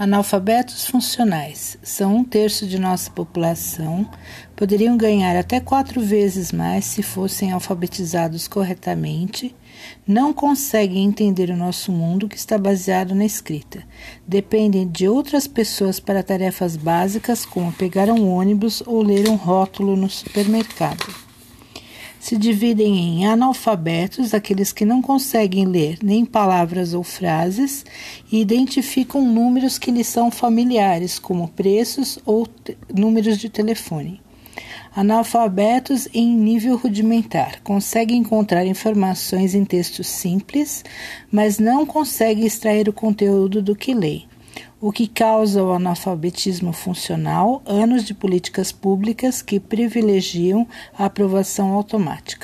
Analfabetos funcionais. São um terço de nossa população, poderiam ganhar até quatro vezes mais se fossem alfabetizados corretamente, não conseguem entender o nosso mundo que está baseado na escrita, dependem de outras pessoas para tarefas básicas como pegar um ônibus ou ler um rótulo no supermercado se dividem em analfabetos, aqueles que não conseguem ler nem palavras ou frases, e identificam números que lhes são familiares, como preços ou números de telefone. Analfabetos em nível rudimentar conseguem encontrar informações em textos simples, mas não conseguem extrair o conteúdo do que leem o que causa o analfabetismo funcional, anos de políticas públicas que privilegiam a aprovação automática.